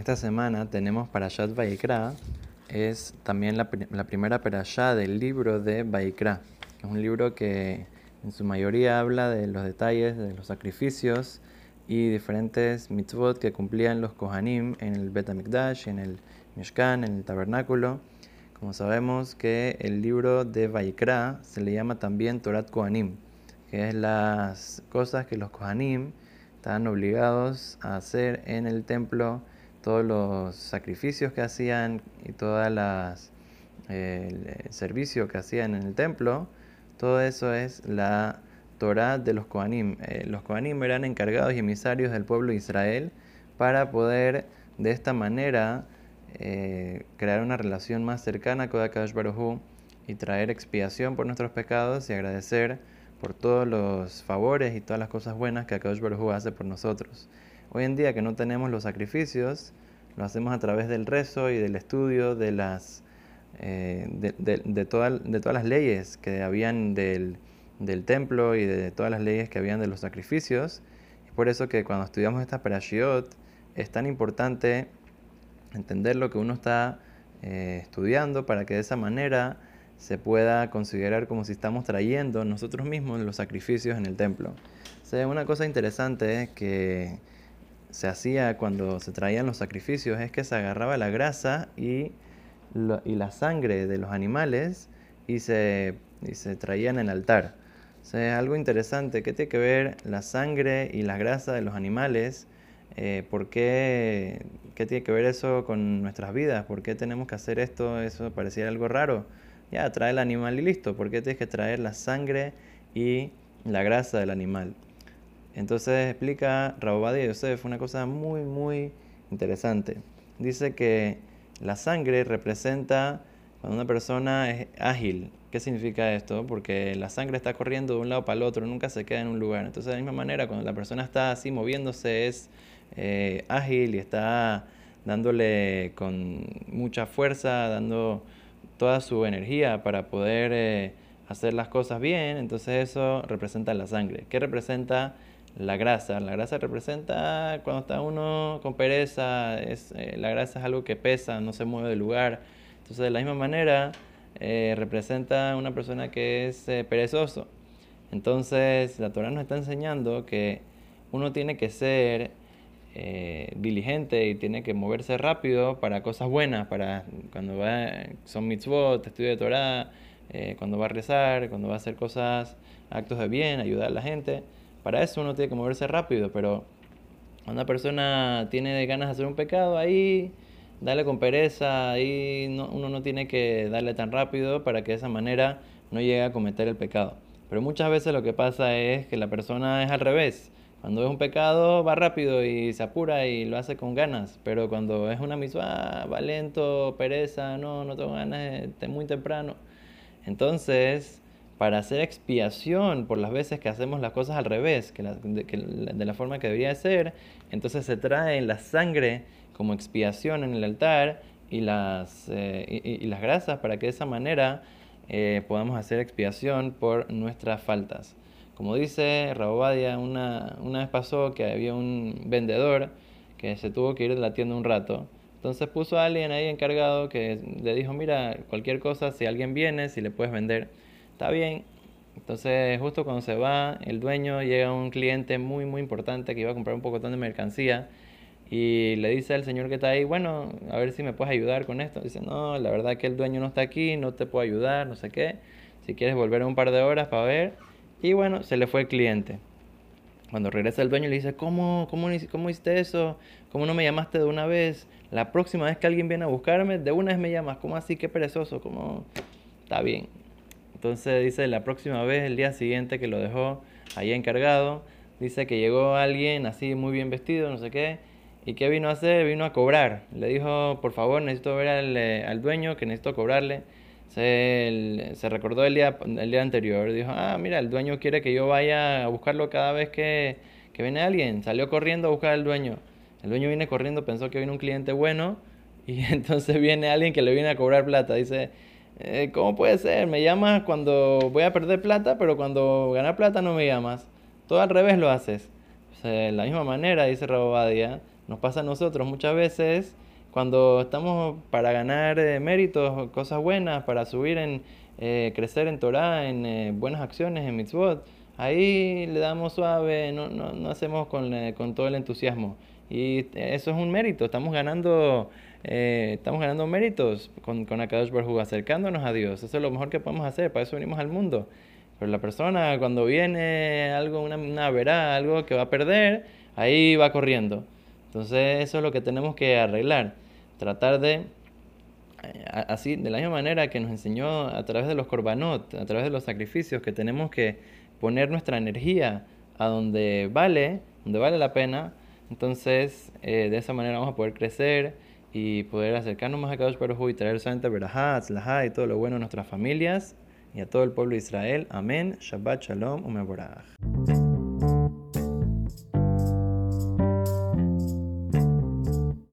Esta semana tenemos Parashat Vaikra, es también la, la primera parashá del libro de Vaikra. Es un libro que en su mayoría habla de los detalles de los sacrificios y diferentes mitzvot que cumplían los Kohanim en el Bet HaMikdash, en el Mishkan, en el tabernáculo. Como sabemos que el libro de Vaikra se le llama también Torat Kohanim, que es las cosas que los Kohanim estaban obligados a hacer en el templo todos los sacrificios que hacían y todas las el servicio que hacían en el templo, todo eso es la Torah de los Kohanim. Eh, los Kohanim eran encargados y emisarios del pueblo de Israel para poder de esta manera eh, crear una relación más cercana con Akadosh Baruj y traer expiación por nuestros pecados y agradecer por todos los favores y todas las cosas buenas que Akadosh Baruj hace por nosotros. Hoy en día que no tenemos los sacrificios, lo hacemos a través del rezo y del estudio de las eh, de, de, de, todas las leyes que habían del, del, templo y de todas las leyes que habían de los sacrificios. Es por eso que cuando estudiamos esta parashiot es tan importante entender lo que uno está eh, estudiando para que de esa manera se pueda considerar como si estamos trayendo nosotros mismos los sacrificios en el templo. O sea, una cosa interesante que se hacía cuando se traían los sacrificios es que se agarraba la grasa y, la sangre de los animales y se, y se traían en el altar. O es algo interesante. ¿Qué tiene que ver la sangre y la grasa de los animales? Eh, ¿Por qué, qué tiene que ver eso con nuestras vidas? ¿Por qué tenemos que hacer esto? Eso parecía algo raro. Ya, trae el animal y listo. ¿Por qué tienes que traer la sangre y la grasa del animal? Entonces explica Rabobadia Yosef una cosa muy, muy interesante. Dice que la sangre representa cuando una persona es ágil. ¿Qué significa esto? Porque la sangre está corriendo de un lado para el otro, nunca se queda en un lugar. Entonces, de la misma manera, cuando la persona está así moviéndose, es eh, ágil y está dándole con mucha fuerza, dando toda su energía para poder eh, hacer las cosas bien. Entonces, eso representa la sangre. ¿Qué representa? La grasa. La grasa representa cuando está uno con pereza, es, eh, la grasa es algo que pesa, no se mueve del lugar. Entonces, de la misma manera, eh, representa una persona que es eh, perezoso. Entonces, la Torah nos está enseñando que uno tiene que ser diligente y tiene que moverse rápido para cosas buenas, para cuando va, son mitzvot, estudio de Torah, cuando va a rezar, cuando va a hacer cosas, actos de bien, ayudar a la gente. Para eso uno tiene que moverse rápido, pero una persona tiene ganas de hacer un pecado, ahí dale con pereza, ahí uno no tiene que darle tan rápido para que de esa manera no llegue a cometer el pecado. Pero muchas veces lo que pasa es que la persona es al revés. Cuando es un pecado va rápido y se apura y lo hace con ganas, pero cuando es una misma va lento, pereza, no, no tengo ganas, es muy temprano. Entonces, para hacer expiación por las veces que hacemos las cosas al revés, que, de, la forma que debería ser, entonces se trae la sangre como expiación en el altar y las, eh, grasas para que de esa manera eh, podamos hacer expiación por nuestras faltas. Como dice Rabobadia, una, una vez pasó que había un vendedor que se tuvo que ir de la tienda un rato. Entonces puso a alguien ahí encargado que le dijo, mira, cualquier cosa, si alguien viene, si le puedes vender está bien. Entonces, justo cuando se va, el dueño llega un cliente muy, muy importante que iba a comprar un poco de mercancía y le dice al señor que está ahí, bueno, a ver si me puedes ayudar con esto. Dice, no, la verdad que el dueño no está aquí, no te puedo ayudar, no sé qué. Si quieres volver un par de horas para ver. Y bueno, se le fue el cliente. Cuando regresa el dueño le dice, ¿cómo, cómo, cómo hiciste eso? ¿Cómo no me llamaste de una vez? La próxima vez que alguien viene a buscarme, de una vez me llamas. ¿Cómo así? Qué perezoso. ¿Cómo? Está bien. Entonces dice la próxima vez, el día siguiente que lo dejó ahí encargado, dice que llegó alguien así muy bien vestido, no sé qué, y ¿qué vino a hacer? Vino a cobrar. Le dijo, por favor, necesito ver al, eh, al dueño, que necesito cobrarle. Se, se, recordó el día, el día anterior, dijo, ah, mira, el dueño quiere que yo vaya a buscarlo cada vez que, que viene alguien. Salió corriendo a buscar al dueño. El dueño viene corriendo, pensó que viene un cliente bueno, y entonces viene alguien que le viene a cobrar plata. Dice, eh, ¿Cómo puede ser? Me llamas cuando voy a perder plata, pero cuando ganar plata no me llamas. Todo al revés lo haces. de la misma manera, dice Rabobadia, nos pasa a nosotros muchas veces cuando estamos para ganar eh, méritos, cosas buenas, para subir en, eh, crecer en Torah, en eh, buenas acciones, en mitzvot, ahí le damos suave, no, no, no hacemos con, con, todo el entusiasmo. Y eso es un mérito, estamos ganando, estamos ganando méritos con, con Akadosh Baruj acercándonos a Dios. Eso es lo mejor que podemos hacer, para eso venimos al mundo. Pero la persona cuando viene algo, una, una verá, algo que va a perder, ahí va corriendo. Entonces eso es lo que tenemos que arreglar. Tratar de, eh, así, de la misma manera que nos enseñó a través de los korbanot, a través de los sacrificios, que tenemos que poner nuestra energía a donde vale, donde vale la pena. Entonces eh, de esa manera vamos a poder crecer y poder acercarnos más a Kadosh Baruj y traer solamente verajá, y todo lo bueno a nuestras familias y a todo el pueblo de Israel. Amén. Shabbat Shalom Umeborach.